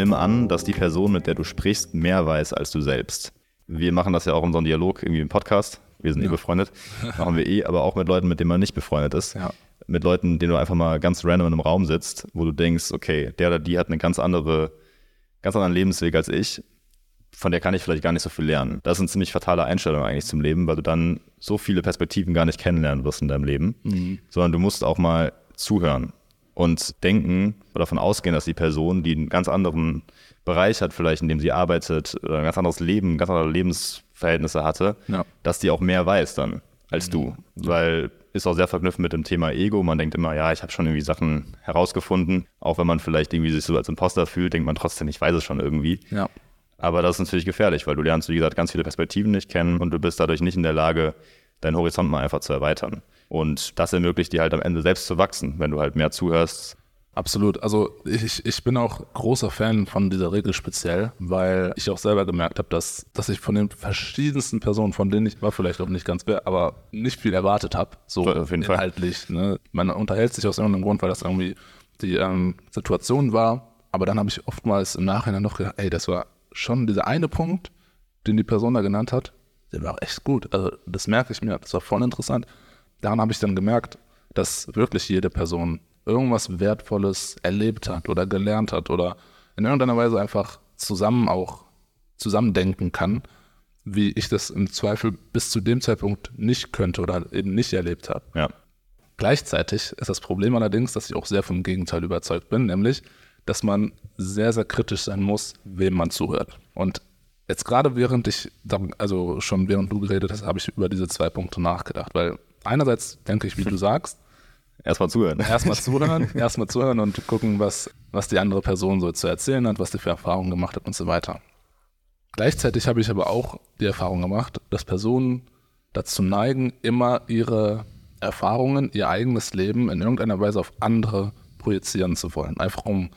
nimm an, dass die Person, mit der du sprichst, mehr weiß als du selbst. Wir machen das ja auch in unserem Dialog irgendwie im Podcast. Wir sind eh Ja. eh befreundet. Machen wir eh, aber auch mit Leuten, mit denen man nicht befreundet ist. Ja. Mit Leuten, denen du einfach mal ganz random in einem Raum sitzt, wo du denkst, okay, der oder die hat eine ganz andere, ganz anderen Lebensweg als ich. Von der kann ich vielleicht gar nicht so viel lernen. Das ist eine ziemlich fatale Einstellung eigentlich zum Leben, weil du dann so viele Perspektiven gar nicht kennenlernen wirst in deinem Leben, sondern du musst auch mal zuhören und denken oder davon ausgehen, dass die Person, die einen ganz anderen Bereich hat, vielleicht in dem sie arbeitet oder ein ganz anderes Leben, ganz andere Lebensverhältnisse hatte, Ja. dass die auch mehr weiß dann als du. Weil ist auch sehr verknüpft mit dem Thema Ego. Man denkt immer, ja, ich habe schon irgendwie Sachen herausgefunden. Auch wenn man vielleicht irgendwie sich so als Imposter fühlt, denkt man trotzdem, ich weiß es schon irgendwie. Ja. Aber das ist natürlich gefährlich, weil du lernst, wie gesagt, ganz viele Perspektiven nicht kennen und du bist dadurch nicht in der Lage, deinen Horizont mal einfach zu erweitern. Und das ermöglicht dir halt am Ende selbst zu wachsen, wenn du halt mehr zuhörst. Absolut. Also ich, ich bin auch großer Fan von dieser Regel speziell, weil ich auch selber gemerkt habe, dass, dass ich von den verschiedensten Personen, von denen ich war vielleicht auch nicht ganz wer, aber nicht viel erwartet habe, so Auf jeden Fall. inhaltlich. Ne? Man unterhält sich aus irgendeinem Grund, weil das irgendwie die ähm, Situation war, aber dann habe ich oftmals im Nachhinein noch gedacht, ey, das war schon dieser eine Punkt, den die Person da genannt hat, der war echt gut. Also das merke ich mir, das war voll interessant. Daran habe ich dann gemerkt, dass wirklich jede Person irgendwas Wertvolles erlebt hat oder gelernt hat oder in irgendeiner Weise einfach zusammen auch zusammendenken kann, wie ich das im Zweifel bis zu dem Zeitpunkt nicht könnte oder eben nicht erlebt habe. Ja, Gleichzeitig ist das Problem allerdings, dass ich auch sehr vom Gegenteil überzeugt bin, nämlich, dass man sehr, sehr kritisch sein muss, wem man zuhört. Und jetzt gerade während ich, also schon während du geredet hast, habe ich über diese zwei Punkte nachgedacht, weil einerseits denke ich, wie du sagst, erstmal zuhören. erstmal zuhören, erstmal zuhören und gucken, was, was die andere Person so zu erzählen hat, was die für Erfahrungen gemacht hat und so weiter. Gleichzeitig habe ich aber auch die Erfahrung gemacht, dass Personen dazu neigen, immer ihre Erfahrungen, ihr eigenes Leben in irgendeiner Weise auf andere projizieren zu wollen. Einfach um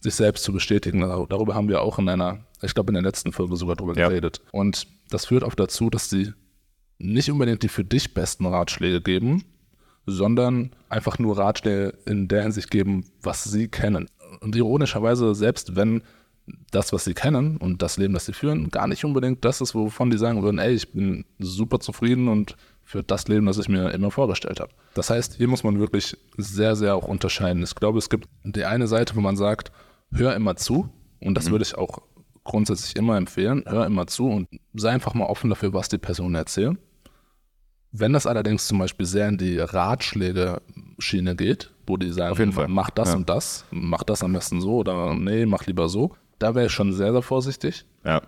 sich selbst zu bestätigen. Dar- Darüber haben wir auch in einer, ich glaube in der letzten Folge sogar drüber Ja. geredet. Und das führt auch dazu, dass sie nicht unbedingt die für dich besten Ratschläge geben, sondern einfach nur Ratschläge in der Hinsicht geben, was sie kennen. Und ironischerweise, selbst wenn das, was sie kennen und das Leben, das sie führen, gar nicht unbedingt das ist, wovon die sagen würden, ey, ich bin super zufrieden und für das Leben, das ich mir immer vorgestellt habe. Das heißt, hier muss man wirklich sehr, sehr auch unterscheiden. Ich glaube, es gibt die eine Seite, wo man sagt, hör immer zu und das würde ich auch grundsätzlich immer empfehlen, hör immer zu und sei einfach mal offen dafür, was die Personen erzählen. Wenn das allerdings zum Beispiel sehr in die Ratschläge-Schiene geht, wo die sagen, Auf jeden Fall. mach das Ja. und das, mach das am besten so oder nee, mach lieber so, da wäre ich schon sehr, sehr vorsichtig. Ja,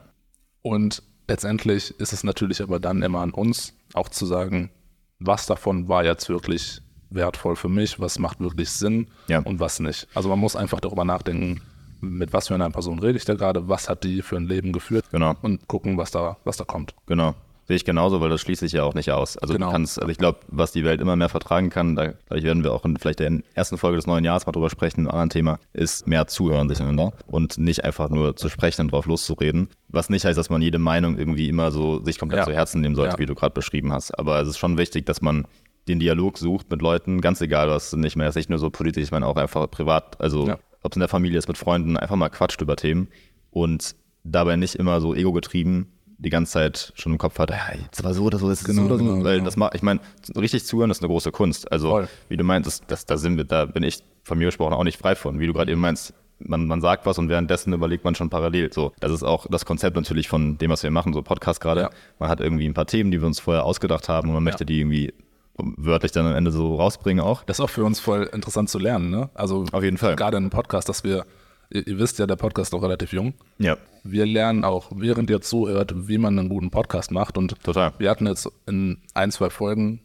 Und letztendlich ist es natürlich aber dann immer an uns, auch zu sagen, was davon war jetzt wirklich wertvoll für mich, was macht wirklich Sinn Ja. und was nicht. Also man muss einfach darüber nachdenken, mit was für einer Person rede ich da gerade, was hat die für ein Leben geführt genau. und gucken, was da, was da kommt. Genau. Sehe ich genauso, weil das schließt sich ja auch nicht aus. Also Genau. kannst, also ich glaube, was die Welt immer mehr vertragen kann, da gleich werden wir auch in vielleicht der ersten Folge des neuen Jahres mal drüber sprechen, einem anderen Thema, ist mehr zuhören durcheinander und nicht einfach nur zu sprechen und drauf loszureden. Was nicht heißt, dass man jede Meinung irgendwie immer so sich komplett Ja. zu Herzen nehmen sollte, Ja. wie du gerade beschrieben hast. Aber es ist schon wichtig, dass man den Dialog sucht mit Leuten, ganz egal was, nicht mehr, ist nicht nur so politisch, ich meine auch einfach privat, also Ja. ob es in der Familie ist, mit Freunden, einfach mal quatscht über Themen und dabei nicht immer so ego-getrieben die ganze Zeit schon im Kopf hat, ja, jetzt war so oder so, jetzt ist Genau, so oder so, genau, weil genau. das macht, ich meine, richtig zuhören ist eine große Kunst. Also, Voll. wie du meinst, das, das, da sind wir, da bin ich von mir gesprochen auch nicht frei von, wie du gerade eben meinst. Man, man sagt was und währenddessen überlegt man schon parallel. So, das ist auch das Konzept natürlich von dem, was wir machen, so Podcast gerade. Ja. Man hat irgendwie ein paar Themen, die wir uns vorher ausgedacht haben und man möchte die irgendwie wörtlich dann am Ende so rausbringen auch. Das ist auch für uns voll interessant zu lernen, ne? Also Auf jeden Fall. gerade in einem Podcast, dass wir, ihr, wisst ja, der Podcast ist noch relativ jung. Ja, Wir lernen auch, während ihr zuhört, wie man einen guten Podcast macht. Und Total. wir hatten jetzt in ein, zwei Folgen,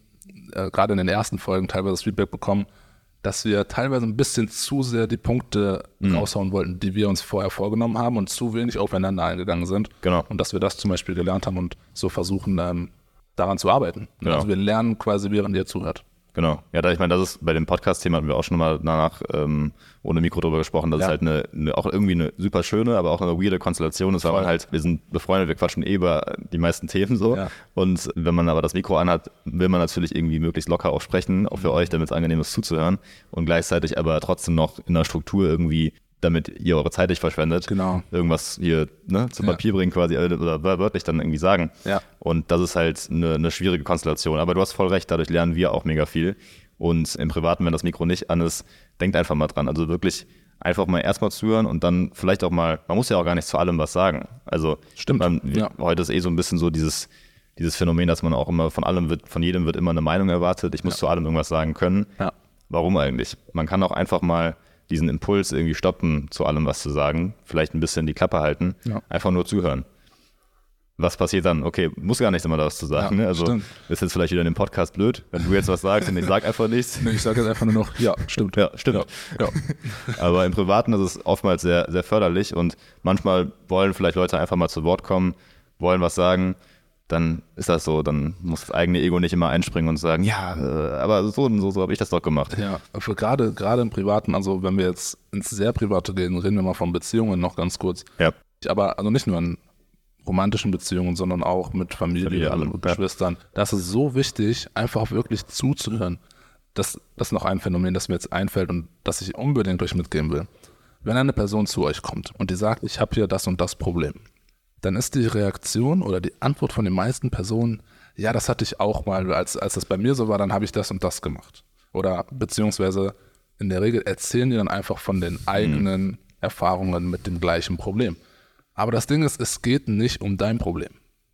äh, gerade in den ersten Folgen, teilweise das Feedback bekommen, dass wir teilweise ein bisschen zu sehr die Punkte Mhm. raushauen wollten, die wir uns vorher vorgenommen haben und zu wenig aufeinander eingegangen sind. Genau. Und dass wir das zum Beispiel gelernt haben und so versuchen, ähm, daran zu arbeiten. Genau. Also wir lernen quasi, während ihr zuhört. Genau. Ja, da, ich meine, das ist bei dem Podcast-Thema hatten wir auch schon mal danach ähm, ohne Mikro drüber gesprochen. Das Ja. ist halt eine, eine, auch irgendwie eine super schöne, aber auch eine weirde Konstellation ist, weil man Voll. halt, wir sind befreundet, wir quatschen eh über die meisten Themen so. Ja. Und wenn man aber das Mikro anhat, will man natürlich irgendwie möglichst locker auch sprechen, auch für euch, damit es angenehm ist zuzuhören. Und gleichzeitig aber trotzdem noch in der Struktur irgendwie damit ihr eure Zeit nicht verschwendet. Genau. Irgendwas hier ne, zu Ja. Papier bringen quasi äh, oder wörtlich dann irgendwie sagen. Ja. Und das ist halt eine, eine schwierige Konstellation. Aber du hast voll recht, dadurch lernen wir auch mega viel. Und im Privaten, wenn das Mikro nicht an ist, denkt einfach mal dran. Also wirklich einfach mal erstmal zuhören und dann vielleicht auch mal, man muss ja auch gar nicht zu allem was sagen. Also Stimmt, Man, ja. Heute ist eh so ein bisschen so dieses, dieses Phänomen, dass man auch immer von allem wird, von jedem wird immer eine Meinung erwartet. Ich muss zu allem irgendwas sagen können. Ja. Warum eigentlich? Man kann auch einfach mal diesen Impuls irgendwie stoppen, zu allem was zu sagen. Vielleicht ein bisschen die Klappe halten. Ja. Einfach nur zuhören. Was passiert dann? Okay, muss gar nichts immer da was zu sagen. Ja, ne? Also stimmt. ist jetzt vielleicht wieder in dem Podcast blöd, wenn du jetzt was sagst und ich sag einfach nichts. Nee, ich sage jetzt einfach nur noch, ja, stimmt. Ja, stimmt. Ja. Aber im Privaten ist es oftmals sehr, sehr förderlich und manchmal wollen vielleicht Leute einfach mal zu Wort kommen, wollen was sagen. Dann ist das so, dann muss das eigene Ego nicht immer einspringen und sagen, ja, äh, aber so und so, so habe ich das doch gemacht. Ja, für gerade, gerade im Privaten, also wenn wir jetzt ins sehr Private gehen, reden wir mal von Beziehungen noch ganz kurz. Ja, Aber also nicht nur in romantischen Beziehungen, sondern auch mit Familie, Familie, und. Geschwistern. Das ist so wichtig, einfach wirklich zuzuhören. Das, das ist noch ein Phänomen, das mir jetzt einfällt und das ich unbedingt euch mitgeben will. Wenn eine Person zu euch kommt und die sagt, ich habe hier das und das Problem, dann ist die Reaktion oder die Antwort von den meisten Personen, ja, das hatte ich auch mal, als, als das bei mir so war, dann habe ich das und das gemacht. Oder beziehungsweise in der Regel erzählen die dann einfach von den eigenen Erfahrungen mit dem gleichen Problem. Aber das Ding ist, es geht nicht um dein Problem.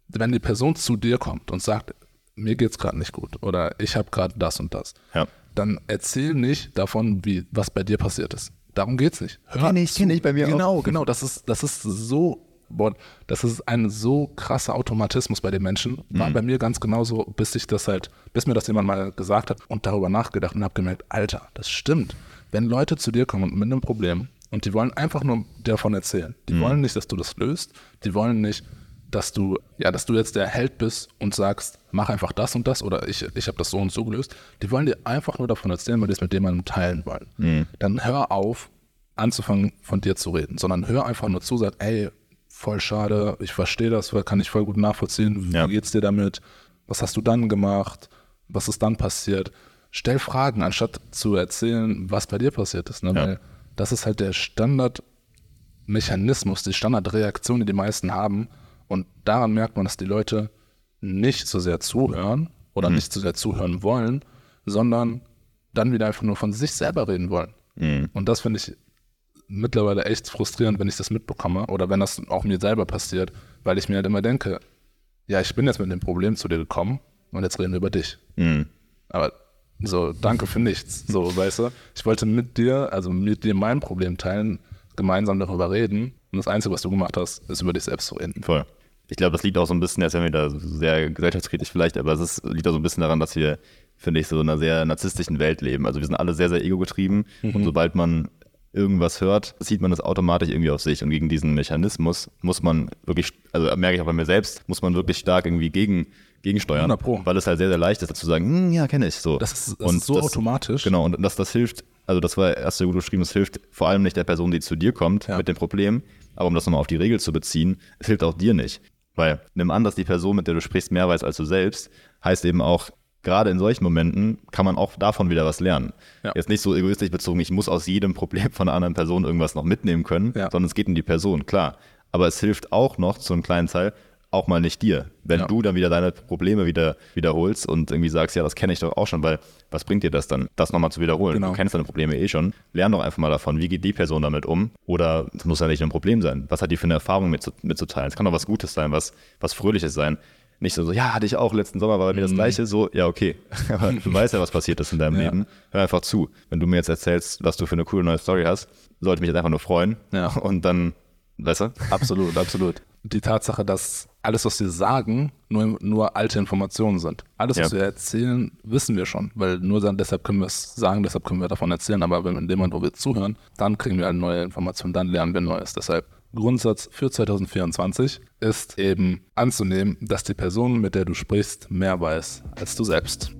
Wenn die Person zu dir kommt und sagt, mir geht's gerade nicht gut oder ich habe gerade das und das, ja. dann erzähl nicht davon, wie was bei dir passiert ist. Darum geht's nicht. Hör Kenn ich, zu. kenn ich bei mir auch. Genau, genau. Das ist, das ist so, boah, das ist ein so krasser Automatismus bei den Menschen. War Mhm. bei mir ganz genauso, bis ich das halt, bis mir das jemand mal gesagt hat und darüber nachgedacht und habe gemerkt, Alter, das stimmt. Wenn Leute zu dir kommen mit einem Problem und die wollen einfach nur davon erzählen, die wollen nicht, dass du das löst, die wollen nicht, dass du, ja, dass du jetzt der Held bist und sagst, mach einfach das und das oder ich, ich habe das so und so gelöst. Die wollen dir einfach nur davon erzählen, weil die es mit jemandem teilen wollen. Dann hör auf, anzufangen von dir zu reden, sondern hör einfach nur zu, sag, ey, voll schade, ich verstehe das, kann ich voll gut nachvollziehen, wie Ja. geht's dir damit, was hast du dann gemacht, was ist dann passiert. Stell Fragen, anstatt zu erzählen, was bei dir passiert ist, ne? Ja. weil das ist halt der Standardmechanismus, die Standardreaktion, die die meisten haben und daran merkt man, dass die Leute nicht so sehr zuhören oder nicht so sehr zuhören wollen, sondern dann wieder einfach nur von sich selber reden wollen. Und das finde ich mittlerweile echt frustrierend, wenn ich das mitbekomme oder wenn das auch mir selber passiert, weil ich mir halt immer denke, ja, ich bin jetzt mit dem Problem zu dir gekommen und jetzt reden wir über dich. Mhm. Aber so, danke für nichts. So, weißt du, ich wollte mit dir, also mit dir mein Problem teilen, gemeinsam darüber reden und das Einzige, was du gemacht hast, ist über dich selbst zu reden. Voll. Ich glaube, das liegt auch so ein bisschen, jetzt werden wir wieder sehr gesellschaftskritisch vielleicht, aber es ist, liegt auch so ein bisschen daran, dass wir, finde ich, so in einer sehr narzisstischen Welt leben. Also wir sind alle sehr, sehr ego-getrieben und sobald man irgendwas hört, zieht man das automatisch irgendwie auf sich und gegen diesen Mechanismus muss man wirklich, also merke ich auch bei mir selbst, muss man wirklich stark irgendwie gegen, gegensteuern, 100 Pro. weil es halt sehr, sehr leicht ist, zu sagen, hm, ja, kenne ich, so. Das ist- das ist so automatisch. Genau, und das, das hilft, also das war erst so gut beschrieben, es hilft vor allem nicht der Person, die zu dir kommt Ja. mit dem Problem, aber um das nochmal auf die Regel zu beziehen, es hilft auch dir nicht. Weil nimm an, dass die Person, mit der du sprichst, mehr weiß als du selbst, heißt eben auch, gerade in solchen Momenten kann man auch davon wieder was lernen. Ja. Jetzt nicht so egoistisch bezogen, ich muss aus jedem Problem von einer anderen Person irgendwas noch mitnehmen können, Ja. sondern es geht um die Person, klar. Aber es hilft auch noch zu einem kleinen Teil, auch mal nicht dir. Wenn Ja. du dann wieder deine Probleme wieder wiederholst und irgendwie sagst, ja, das kenne ich doch auch schon, weil was bringt dir das dann, das nochmal zu wiederholen? Genau. Du kennst deine Probleme eh schon. Lern doch einfach mal davon, wie geht die Person damit um? Oder es muss ja nicht ein Problem sein. Was hat die für eine Erfahrung mitzu- mitzuteilen? Es kann doch was Gutes sein, was, was Fröhliches sein. Nicht so, so, ja, hatte ich auch letzten Sommer, war bei mir das Gleiche. So, ja, okay. Aber du weißt ja, was passiert ist in deinem Mhm. Ja. Leben. Hör einfach zu. Wenn du mir jetzt erzählst, was du für eine coole neue Story hast, sollte mich jetzt einfach nur freuen. Ja. Und dann, weißt du? Absolut, absolut. Die Tatsache, dass alles, was wir sagen, nur, nur alte Informationen sind. Alles, was Ja. wir erzählen, wissen wir schon, weil nur dann, deshalb können wir es sagen, deshalb können wir davon erzählen, aber wenn in dem Moment, wo wir zuhören, dann kriegen wir eine neue Information, dann lernen wir Neues. Deshalb Grundsatz für 2024 ist eben anzunehmen, dass die Person, mit der du sprichst, mehr weiß als du selbst.